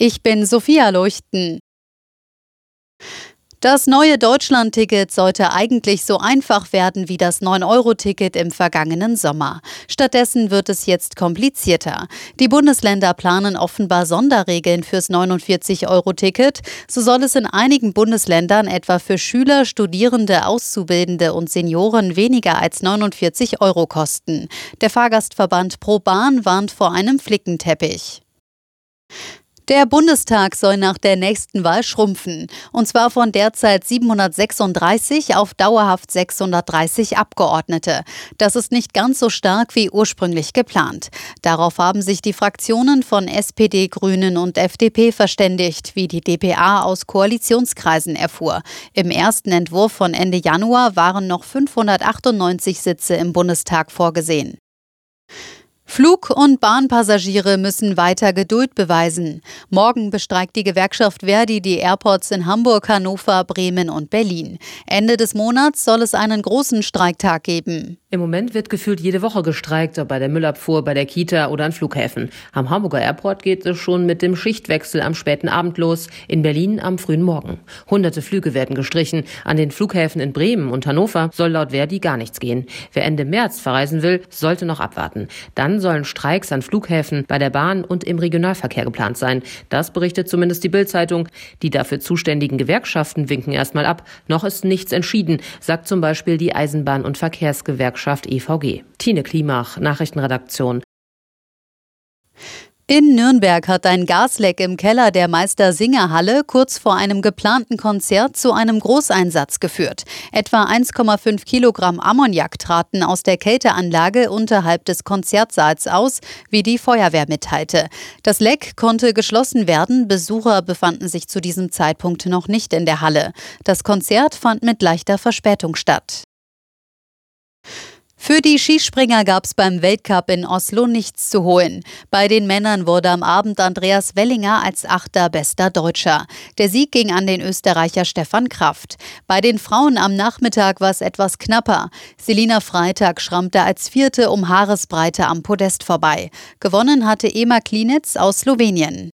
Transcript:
Ich bin Sophia Leuchten. Das neue Deutschland-Ticket sollte eigentlich so einfach werden wie das 9-Euro-Ticket im vergangenen Sommer. Stattdessen wird es jetzt komplizierter. Die Bundesländer planen offenbar Sonderregeln fürs 49-Euro-Ticket. So soll es in einigen Bundesländern etwa für Schüler, Studierende, Auszubildende und Senioren weniger als 49 Euro kosten. Der Fahrgastverband Pro Bahn warnt vor einem Flickenteppich. Der Bundestag soll nach der nächsten Wahl schrumpfen, und zwar von derzeit 736 auf dauerhaft 630 Abgeordnete. Das ist nicht ganz so stark wie ursprünglich geplant. Darauf haben sich die Fraktionen von SPD, Grünen und FDP verständigt, wie die DPA aus Koalitionskreisen erfuhr. Im ersten Entwurf von Ende Januar waren noch 598 Sitze im Bundestag vorgesehen. Flug- und Bahnpassagiere müssen weiter Geduld beweisen. Morgen bestreikt die Gewerkschaft Verdi die Airports in Hamburg, Hannover, Bremen und Berlin. Ende des Monats soll es einen großen Streiktag geben. Im Moment wird gefühlt jede Woche gestreikt, ob bei der Müllabfuhr, bei der Kita oder an Flughäfen. Am Hamburger Airport geht es schon mit dem Schichtwechsel am späten Abend los, in Berlin am frühen Morgen. Hunderte Flüge werden gestrichen. An den Flughäfen in Bremen und Hannover soll laut Verdi gar nichts gehen. Wer Ende März verreisen will, sollte noch abwarten. Dann sollen Streiks an Flughäfen, bei der Bahn und im Regionalverkehr geplant sein. Das berichtet zumindest die Bildzeitung. Die dafür zuständigen Gewerkschaften winken erstmal ab. Noch ist nichts entschieden, sagt zum Beispiel die Eisenbahn- und Verkehrsgewerkschaft Gewerkschaft EVG. Tine Klimach, Nachrichtenredaktion. In Nürnberg hat ein Gasleck im Keller der Meister-Singer-Halle kurz vor einem geplanten Konzert zu einem Großeinsatz geführt. Etwa 1,5 Kilogramm Ammoniak traten aus der Kälteanlage unterhalb des Konzertsaals aus, wie die Feuerwehr mitteilte. Das Leck konnte geschlossen werden. Besucher befanden sich zu diesem Zeitpunkt noch nicht in der Halle. Das Konzert fand mit leichter Verspätung statt. Für die Skispringer gab es beim Weltcup in Oslo nichts zu holen. Bei den Männern wurde am Abend Andreas Wellinger als achter bester Deutscher. Der Sieg ging an den Österreicher Stefan Kraft. Bei den Frauen am Nachmittag war es etwas knapper. Selina Freitag schrammte als vierte um Haaresbreite am Podest vorbei. Gewonnen hatte Ema Klinitz aus Slowenien.